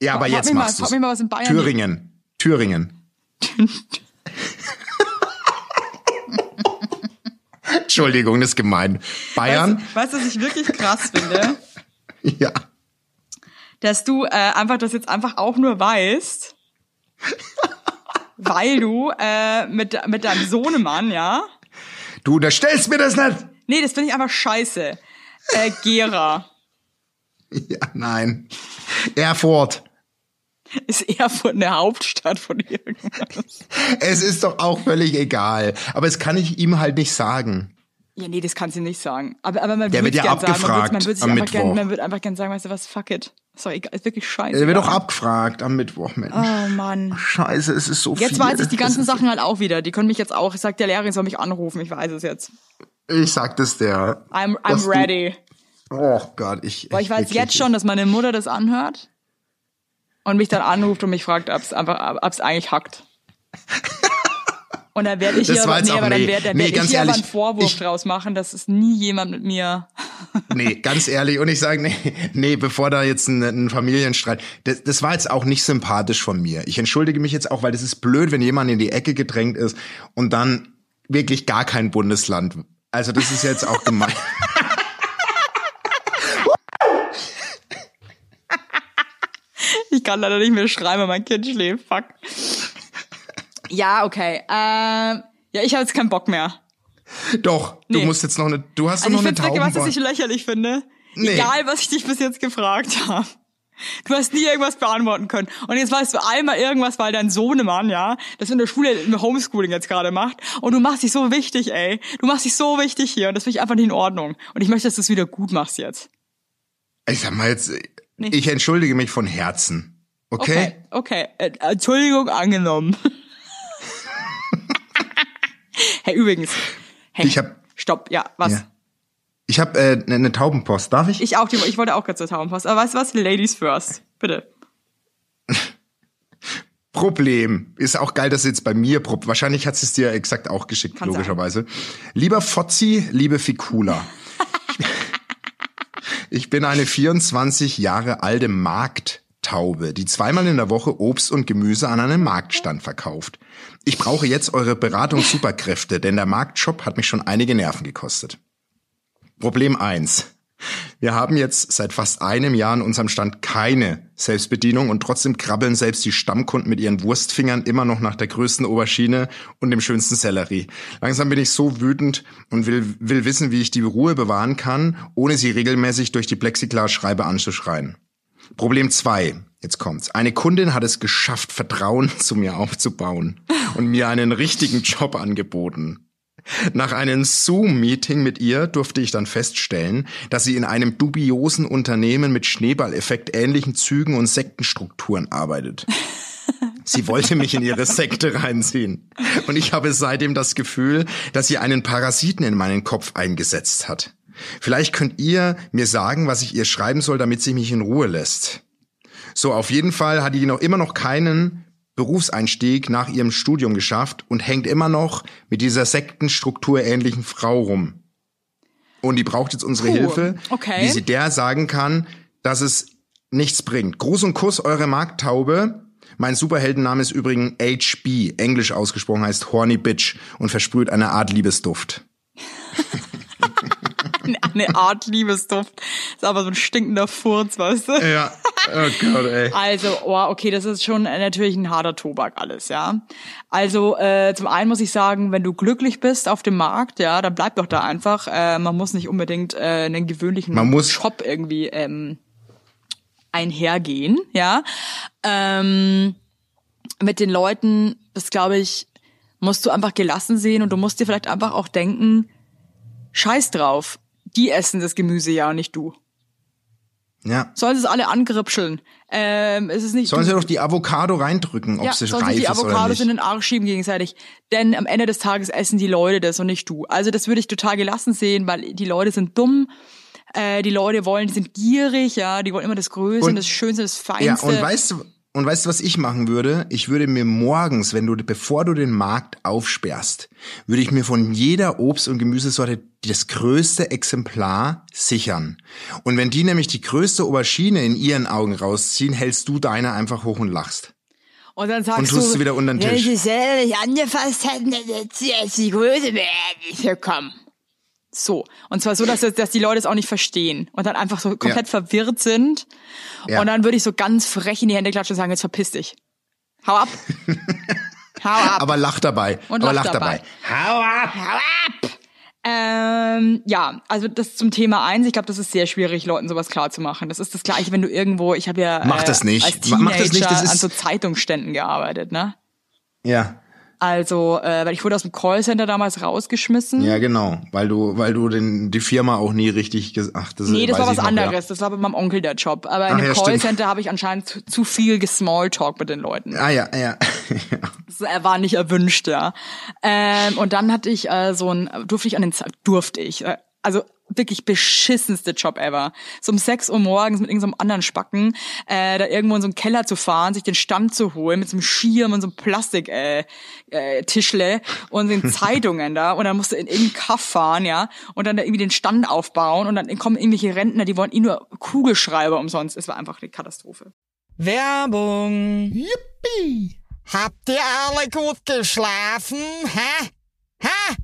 ja, aber Frag jetzt machst mich mal, was in Bayern Thüringen. Thüringen. Entschuldigung, das ist gemein. Bayern, Weißt du, was ich wirklich krass finde? ja. dass du äh, einfach das jetzt einfach auch nur weißt, weil du äh, mit, mit deinem Sohnemann, ja? Du unterstellst mir das nicht. Nee, das finde ich einfach scheiße. Äh, Gera. Ja, nein. Erfurt. Ist Erfurt eine Hauptstadt von irgendwas? Es ist doch auch völlig egal. Aber es kann ich ihm halt nicht sagen. Ja, nee, das kannst du nicht sagen. Aber, aber man Der würde wird ja gern sagen, man abgefragt würde man am einfach gern, Mittwoch. man würde einfach gern sagen, weißt du was, fuck it. Egal, ist wirklich scheiße. Er wird doch abgefragt am Mittwoch, Mensch. Oh Mann. Scheiße, es ist so viel. Jetzt weiß ich die ganzen Sachen halt auch wieder. Die können mich jetzt auch, ich sag der Lehrerin soll mich anrufen, ich weiß es jetzt. Ich sag das der. I'm, I'm du- ready. Oh Gott, ich. Weil ich weiß jetzt schon, dass meine Mutter das anhört und mich dann anruft und mich fragt, ob es einfach, ob es eigentlich hackt. Und dann werde ich Das hier, aber, jetzt nee, aber dann werde dann Nee, werd ich hier ehrlich, einen Vorwurf ich- draus machen, dass es nie jemand mit mir. Nee, ganz ehrlich. Und ich sage, nee, nee, bevor da jetzt ein, ein Familienstreit. Das, das war jetzt auch nicht sympathisch von mir. Ich entschuldige mich jetzt auch, weil das ist blöd, wenn jemand in die Ecke gedrängt ist und dann wirklich gar kein Bundesland. Also das ist jetzt auch gemein. Ich kann leider nicht mehr schreiben, weil mein Kind schläft. Fuck. Ja, okay. Ähm, ja, ich habe jetzt keinen Bock mehr. Doch, du Nee. musst jetzt noch eine, du hast Also doch ich noch eine wirklich, was Tauben. ich lächerlich finde. Nee. Egal, was ich dich bis jetzt gefragt habe. Du hast nie irgendwas beantworten können. Und jetzt weißt du einmal irgendwas, weil dein Sohnemann, ja, das in der Schule im Homeschooling jetzt gerade macht. Und du machst dich so wichtig, ey. Du machst dich so wichtig hier. Und das finde ich einfach nicht in Ordnung. Und ich möchte, dass du es wieder gut machst jetzt. Ich sag mal jetzt, Nee. ich entschuldige mich von Herzen. Okay? Okay. okay. Äh, Entschuldigung angenommen. hey, übrigens. Hey, Ich hab- Stopp, ja, was? Ja. Ich habe äh, eine eine Taubenpost. Darf ich? Ich auch, die, ich wollte auch gerade zur Taubenpost. Aber weißt du was? Ladies first. Bitte. Problem. Ist auch geil, dass es jetzt bei mir probt. Wahrscheinlich hat es dir exakt auch geschickt, Kann logischerweise. Lieber Fozzi, liebe Fikula. ich bin eine 24 Jahre alte Markttaube, die zweimal in der Woche Obst und Gemüse an einem Marktstand verkauft. Ich brauche jetzt eure Beratung Superkräfte, denn der Marktshop hat mich schon einige Nerven gekostet. Problem eins: Wir haben jetzt seit fast einem Jahr an unserem Stand keine Selbstbedienung und trotzdem krabbeln selbst die Stammkunden mit ihren Wurstfingern immer noch nach der größten Aubergine und dem schönsten Sellerie. Langsam bin ich so wütend und will, will wissen, wie ich die Ruhe bewahren kann, ohne sie regelmäßig durch die Plexiglasschreibe anzuschreien. Problem zwei. Jetzt kommt's. Eine Kundin hat es geschafft, Vertrauen zu mir aufzubauen und mir einen richtigen Job angeboten. Nach einem Zoom-Meeting mit ihr durfte ich dann feststellen, dass sie in einem dubiosen Unternehmen mit Schneeballeffekt ähnlichen Zügen und Sektenstrukturen arbeitet. Sie wollte mich in ihre Sekte reinziehen. Und ich habe seitdem das Gefühl, dass sie einen Parasiten in meinen Kopf eingesetzt hat. Vielleicht könnt ihr mir sagen, was ich ihr schreiben soll, damit sie mich in Ruhe lässt. So, auf jeden Fall hat die noch immer noch keinen Berufseinstieg nach ihrem Studium geschafft und hängt immer noch mit dieser Sektenstruktur ähnlichen Frau rum. Und die braucht jetzt unsere Puh, Hilfe, okay. wie sie der sagen kann, dass es nichts bringt. Gruß und Kuss, eure Markttaube. Mein Superheldenname ist übrigens HB, englisch ausgesprochen heißt Horny Bitch und versprüht eine Art Liebesduft. Eine Art Liebesduft. Ist aber so ein stinkender Furz, weißt du? Ja, oh Gott, ey. Also, oh, okay, das ist schon natürlich ein harter Tobak alles, ja. Also, äh, zum einen muss ich sagen, wenn du glücklich bist auf dem Markt, ja, dann bleib doch da einfach. Äh, man muss nicht unbedingt äh, einen gewöhnlichen Man muss- Shop irgendwie ähm, einhergehen, ja. Ähm, mit den Leuten, das glaube ich, musst du einfach gelassen sehen und du musst dir vielleicht einfach auch denken, scheiß drauf, die essen das Gemüse ja und nicht du. Ja. Sollen sie es alle angripscheln? Ähm, es ist nicht. Sollen sie doch die Avocado reindrücken, ob ja, sie sollen reif sich die Avocados in den Arsch schieben gegenseitig. Denn am Ende des Tages essen die Leute das und nicht du. Also das würde ich total gelassen sehen, weil die Leute sind dumm. Äh, die Leute wollen, die sind gierig, ja, die wollen immer das Größte, Und- das Schönste, das Feinste. Ja, und weißt du, und weißt du, was ich machen würde? Ich würde mir morgens, wenn du, bevor du den Markt aufsperrst, würde ich mir von jeder Obst- und Gemüsesorte das größte Exemplar sichern. Und wenn die nämlich die größte Aubergine in ihren Augen rausziehen, hältst du deine einfach hoch und lachst. Und dann sagst Und tust du, sie wieder unter den wenn Tisch. sie selber nicht angefasst hätten, dann hätte sie jetzt die Größe nicht bekommen. So. Und zwar so, dass, dass die Leute es auch nicht verstehen und dann einfach so komplett Ja. verwirrt sind. Ja. Und dann würde ich so ganz frech in die Hände klatschen und sagen, jetzt verpiss dich. Hau ab. Hau ab. Aber lach dabei. Und aber lach lach dabei. dabei. Hau ab! Hau ab. Ähm, ja, also das zum Thema eins. Ich glaube, das ist sehr schwierig, Leuten sowas klar zu machen. Das ist das Gleiche, wenn du irgendwo, ich habe ja Mach äh, das nicht. als Mach Teenager das nicht, das ist- an so Zeitungsständen gearbeitet, ne? Ja. Also, äh, weil ich wurde aus dem Callcenter damals rausgeschmissen. Ja, genau. Weil du, weil du den, die Firma auch nie richtig gesagt das Nee, das war was noch, ja. anderes. Das war bei meinem Onkel der Job. Aber in Ach dem ja. Callcenter habe ich anscheinend zu, zu viel gesmalltalk mit den Leuten. Ah ja, ja. Das äh, war nicht erwünscht, ja. Ähm, und dann hatte ich äh, so ein, durfte ich an den, durfte ich, äh, also wirklich beschissenste Job ever. So um 6 Uhr morgens mit irgendeinem anderen Spacken, äh, da irgendwo in so einen Keller zu fahren, sich den Stand zu holen mit so einem Schirm und so einem Plastik äh, äh, Tischle und den Zeitungen da und dann musst du in irgendeinen Kaff fahren, ja, und dann da irgendwie den Stand aufbauen und dann kommen irgendwelche Rentner, die wollen eh nur Kugelschreiber umsonst. Es war einfach eine Katastrophe. Werbung. Yippie! Habt ihr alle gut geschlafen? Hä? Hä?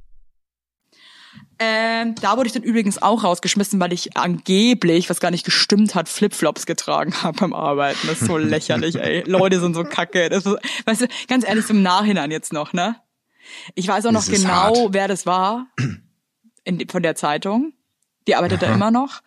Ähm, da wurde ich dann übrigens auch rausgeschmissen, weil ich angeblich, was gar nicht gestimmt hat, Flipflops getragen habe beim Arbeiten. Das ist so lächerlich, ey. Leute sind so kacke. Das ist, weißt du, ganz ehrlich, so im Nachhinein jetzt noch, ne? Ich weiß auch noch genau, hart. wer das war in, von der Zeitung. Die arbeitet da immer noch.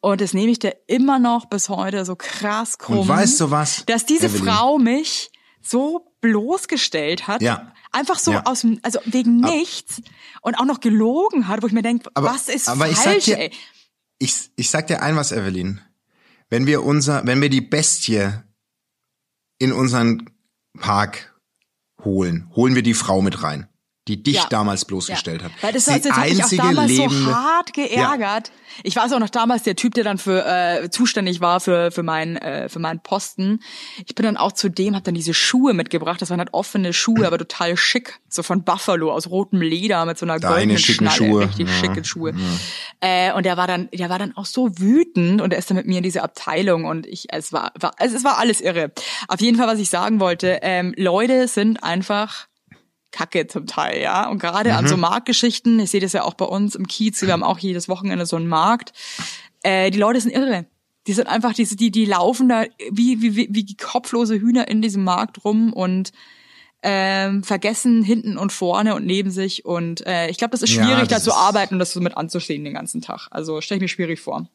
Und das nehme ich dir immer noch bis heute so krass krumm. Und weißt du was, Dass diese Evelyn? Frau mich so bloßgestellt hat. Ja. Einfach so Ja. aus dem, also wegen nichts. Und auch noch gelogen hat, wo ich mir denke, was ist aber ich sag falsch, dir- ey? Ich, ich sag dir ein was, Evelyn. Wenn wir unser, wenn wir die Bestie in unseren Park holen, holen wir die Frau mit rein, die dich Ja. damals bloßgestellt hat. Weil das, die das hat mich auch einzige damals so hart geärgert. Ich weiß auch noch damals, der Typ, der dann für äh, zuständig war für für meinen äh, für meinen Posten. Ich bin dann auch zu dem, hab dann diese Schuhe mitgebracht. Das waren halt offene Schuhe, aber total schick, so von Buffalo aus rotem Leder mit so einer Deine goldenen schicken Schnalle, Schuhe. richtig Ja, schicke Schuhe. Äh, und der war dann, der war dann auch so wütend und er ist dann mit mir in diese Abteilung und ich, es war, war es, es war alles irre. Auf jeden Fall, was ich sagen wollte, ähm, Leute sind einfach Kacke zum Teil, ja. Und gerade an Mhm. so Marktgeschichten, ich sehe das ja auch bei uns im Kiez, wir haben auch jedes Wochenende so einen Markt. Äh, die Leute sind irre. Die sind einfach, die, die, die laufen da wie, wie, wie, kopflose Hühner in diesem Markt rum und ähm, vergessen hinten und vorne und neben sich. Und äh, ich glaube, das ist Ja, schwierig, das da zu arbeiten und das so mit anzusehen den ganzen Tag. Also stelle ich mir schwierig vor.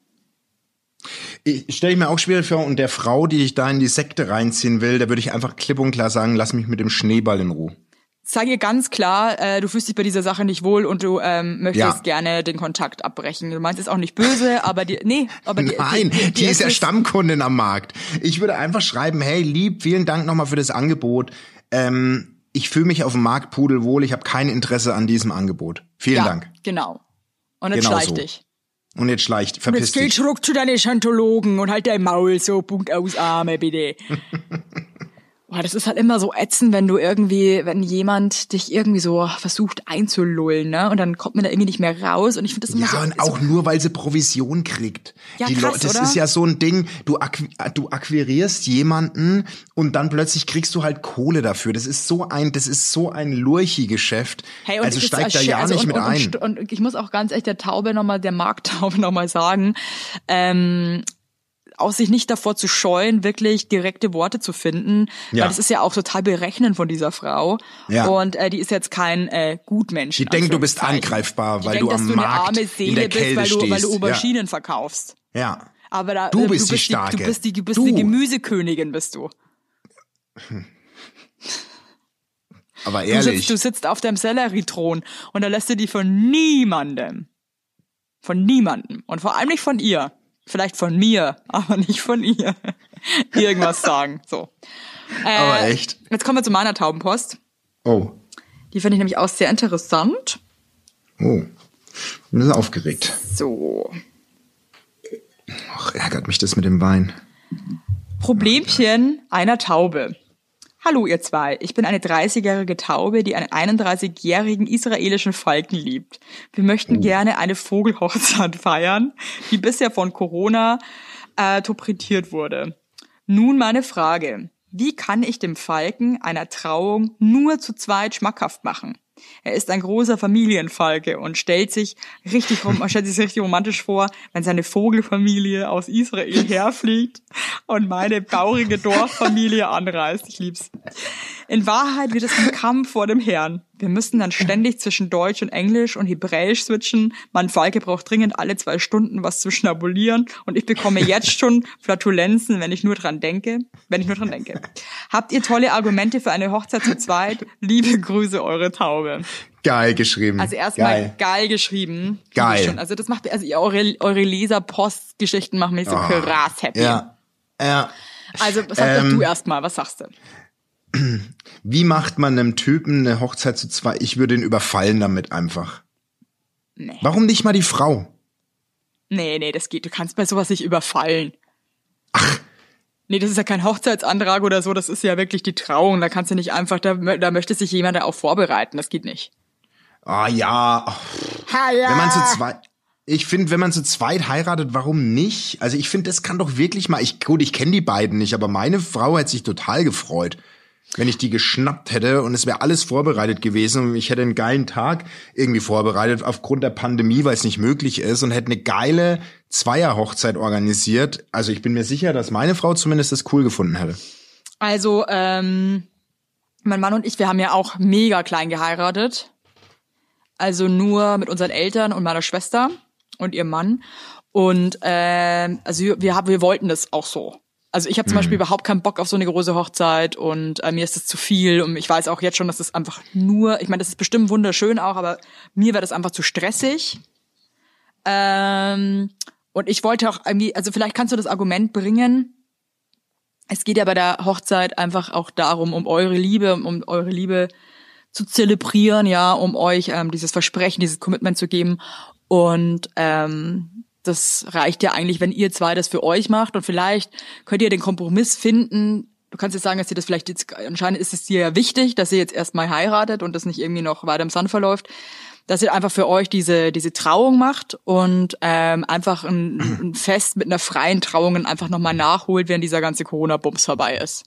Ich stelle mir auch schwierig vor, und der Frau, die ich da in die Sekte reinziehen will, da würde ich einfach klipp und klar sagen, lass mich mit dem Schneeball in Ruhe. Sag ihr ganz klar, äh, du fühlst dich bei dieser Sache nicht wohl und du ähm, möchtest Ja. gerne den Kontakt abbrechen. Du meinst es auch nicht böse, aber die, nee, aber die, Nein, die, die ist ja Stammkundin am Markt. Ich würde einfach schreiben, hey, lieb, vielen Dank nochmal für das Angebot. Ähm, ich fühle mich auf dem Markt pudelwohl, ich habe kein Interesse an diesem Angebot. Vielen ja, Dank. Genau. Und jetzt Genau schleich so. dich. Und jetzt schleicht, Und verpiss jetzt geh dich. zurück zu deinen Schantologen und halt dein Maul so, Punkt aus, Arme, bitte. Boah, das ist halt immer so ätzend, wenn du irgendwie, wenn jemand dich irgendwie so versucht einzulullen, ne? Und dann kommt man da irgendwie nicht mehr raus. Und ich finde das immer so. Ja, und auch nur, weil sie Provision kriegt. Ja, die krass, Leute, das oder? ist ja so ein Ding, du, du akquirierst jemanden und dann plötzlich kriegst du halt Kohle dafür. Das ist so ein, das ist so ein Lurchi-Geschäft. Hey, und also steigt da ja also nicht und, mit und, ein. Und, und ich muss auch ganz echt der Taube nochmal, der Markttaube nochmal sagen, ähm, auch sich nicht davor zu scheuen, wirklich direkte Worte zu finden, Ja. weil das ist ja auch total berechnend von dieser Frau. Ja. Und äh, die ist jetzt kein äh, Gutmensch. Die denkt, du bist angreifbar, Die weil denkt, du am du Markt arme in Seele der bist, Kälte weil du, weil du Auberginen verkaufst. Ja. Aber da, Du bist du die bist Starke. du bist die, du bist Du. die Gemüsekönigin, bist du. Aber Du ehrlich. sitzt, du sitzt auf deinem Selleriethron und da lässt du die von niemandem, von niemandem und vor allem nicht von ihr, vielleicht von mir, aber nicht von ihr, irgendwas sagen. So. Äh, Aber echt? Jetzt kommen wir zu meiner Taubenpost. Oh. Die finde ich nämlich auch sehr interessant. Oh. Ich bin aufgeregt. So. Ach, ärgert mich das mit dem Wein. Problemchen einer Taube. Hallo ihr zwei, ich bin eine 30-jährige Taube, die einen 31-jährigen israelischen Falken liebt. Wir möchten gerne eine Vogelhochzeit feiern, die bisher von Corona äh, torpediert wurde. Nun meine Frage. Wie kann ich dem Falken einer Trauung nur zu zweit schmackhaft machen? Er ist ein großer Familienfalke und stellt sich richtig stellt sich richtig romantisch vor, wenn seine Vogelfamilie aus Israel herfliegt und meine baurige Dorffamilie anreist. Ich lieb's. In Wahrheit wird es ein Kampf vor dem Herrn. Wir müssen dann ständig zwischen Deutsch und Englisch und Hebräisch switchen. Mein Falke braucht dringend alle zwei Stunden was zu schnabulieren und ich bekomme jetzt schon Flatulenzen, wenn ich nur dran denke. Wenn ich nur dran denke. Habt ihr tolle Argumente für eine Hochzeit zu zweit? Liebe Grüße, eure Taube. Geil geschrieben. Also erstmal Geil. geil. geschrieben. Geil. Schon. Also das macht also eure, eure Leser-Post-Geschichten machen mich so krass happy. Ja. Ja. Also sag doch Ähm, du erstmal, was sagst du? Wie macht man einem Typen eine Hochzeit zu zwei? Ich würde ihn überfallen damit einfach. Nee. Warum nicht mal die Frau? Nee, nee, das geht. Du kannst bei sowas nicht überfallen. Ach. Nee, das ist ja kein Hochzeitsantrag oder so, das ist ja wirklich die Trauung. Da kannst du nicht einfach, da, da möchte sich jemand darauf vorbereiten. Das geht nicht. Ah ja, Ha, ja. wenn man zu zweit. Ich finde, wenn man zu zweit heiratet, warum nicht? Also ich finde, das kann doch wirklich mal. Ich gut, ich kenne die beiden nicht, aber meine Frau hätte sich total gefreut, wenn ich die geschnappt hätte und es wäre alles vorbereitet gewesen und ich hätte einen geilen Tag irgendwie vorbereitet aufgrund der Pandemie, weil es nicht möglich ist und hätte eine geile Zweierhochzeit organisiert. Also ich bin mir sicher, dass meine Frau zumindest das cool gefunden hätte. Also, ähm, mein Mann und ich, wir haben ja auch mega klein geheiratet. Also nur mit unseren Eltern und meiner Schwester und ihrem Mann. Und ähm, also wir, haben, wir wollten das auch so. Also ich habe zum Beispiel überhaupt keinen Bock auf so eine große Hochzeit und äh, mir ist das zu viel und ich weiß auch jetzt schon, dass das einfach nur, ich meine, das ist bestimmt wunderschön auch, aber mir wäre das einfach zu stressig. Ähm, und ich wollte auch irgendwie, also vielleicht kannst du das Argument bringen, es geht ja bei der Hochzeit einfach auch darum, um eure Liebe, um, um eure Liebe zu zelebrieren, ja, um euch ähm, dieses Versprechen, dieses Commitment zu geben. Und ähm, das reicht ja eigentlich, wenn ihr zwei das für euch macht. Und vielleicht könnt ihr den Kompromiss finden. Du kannst jetzt sagen, dass ihr das vielleicht jetzt, anscheinend ist es dir ja wichtig, dass ihr jetzt erstmal heiratet und das nicht irgendwie noch weiter im Sand verläuft dass ihr einfach für euch diese diese Trauung macht und ähm, einfach ein, ein Fest mit einer freien Trauung einfach nochmal nachholt, wenn dieser ganze Corona-Bums vorbei ist.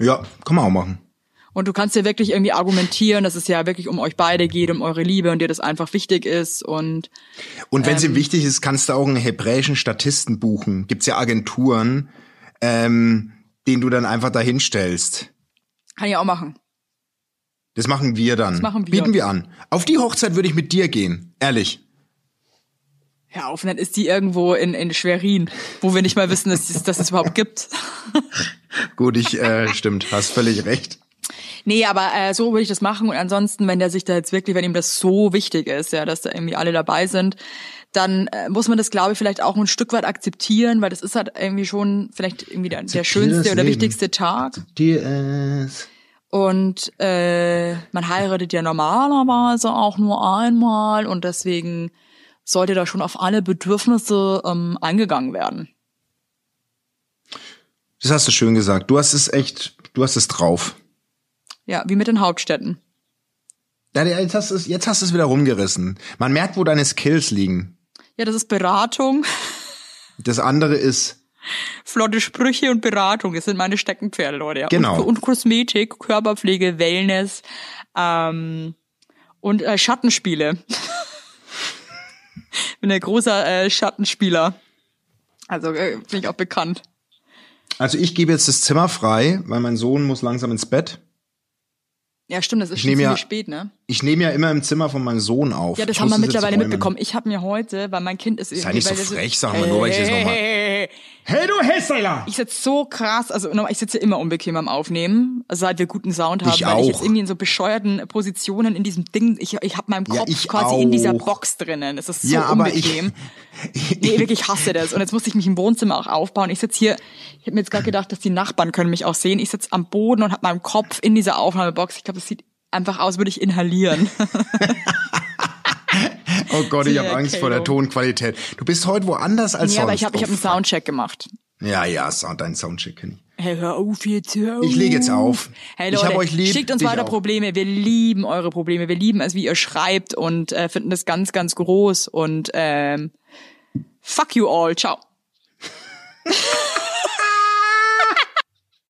Ja, kann man auch machen. Und du kannst ja wirklich irgendwie argumentieren, dass es ja wirklich um euch beide geht, um eure Liebe und dir das einfach wichtig ist und Und wenn es Ähm. ihm wichtig ist, kannst du auch einen hebräischen Statisten buchen. Gibt's ja Agenturen, ähm, den du dann einfach dahin stellst. kann ich auch machen. Das machen wir dann. Das machen wir. Bieten wir an. Auf die Hochzeit würde ich mit dir gehen. Ehrlich. Hör auf, und dann ist die irgendwo in, in Schwerin, wo wir nicht mal wissen, dass es, dass es überhaupt gibt. Gut, ich, äh, stimmt, hast völlig recht. Nee, aber äh, so würde ich das machen. Und ansonsten, wenn der sich da jetzt wirklich, wenn ihm das so wichtig ist, ja, dass da irgendwie alle dabei sind, dann äh, muss man das, glaube ich, vielleicht auch ein Stück weit akzeptieren, weil das ist halt irgendwie schon vielleicht irgendwie der, der schönste oder Leben. wichtigste Tag. Ist. Und äh, man heiratet ja normalerweise auch nur einmal und deswegen sollte da schon auf alle Bedürfnisse ähm, eingegangen werden. Das hast du schön gesagt. Du hast es echt, du hast es drauf. Ja, wie mit den Hauptstädten. Ja, jetzt hast du es, jetzt hast du es wieder rumgerissen. Man merkt, wo deine Skills liegen. Ja, das ist Beratung, Das andere ist, flotte Sprüche und Beratung. Das sind meine Steckenpferde, Leute. Ja. Genau. Und, und Kosmetik, Körperpflege, Wellness ähm, und äh, Schattenspiele. Bin ein großer äh, Schattenspieler. Also äh, bin ich auch bekannt. also ich gebe jetzt das Zimmer frei, weil mein Sohn muss langsam ins Bett. Ja, stimmt, das ist Ich schon ziemlich ja- spät, ne? Ich nehme ja immer im Zimmer von meinem Sohn auf. Ja, das Ich haben wir jetzt mittlerweile mitbekommen. Ich habe mir heute, weil mein Kind ist Sei nicht so frech, sag mal, nur weil ich das noch mal- Hey, du Hässler! Ich sitze so krass, also ich sitze immer unbequem am Aufnehmen, seit wir guten Sound haben, Ich weil ich jetzt auch. irgendwie in so bescheuerten Positionen in diesem Ding, ich, ich habe meinen Ja, Kopf ich quasi in dieser auch. Box drinnen. Es ist so Ja, aber ich- unbequem. nee, wirklich ich hasse das. Und jetzt musste ich mich im Wohnzimmer auch aufbauen. Ich sitze hier, ich habe mir jetzt gerade gedacht, dass die Nachbarn können mich auch sehen. Ich sitze am Boden und habe meinen Kopf in dieser Aufnahmebox. Ich glaube, das sieht einfach aus, würde ich inhalieren. Oh Gott, ich habe Angst vor der. Tonqualität. Du bist heute woanders als ja, sonst. aber ich habe ich hab Oh, einen Soundcheck gemacht. Ja, ja, Sound, dein Soundcheck kenn ich. Hey, hör auf jetzt, hör auf. Ich lege jetzt auf. Hey Ich Leute, hab euch lieb, schickt uns weiter auch. Probleme. Wir lieben eure Probleme. Wir lieben es, wie ihr schreibt und äh, finden das ganz, ganz groß. Und ähm, fuck you all. Ciao.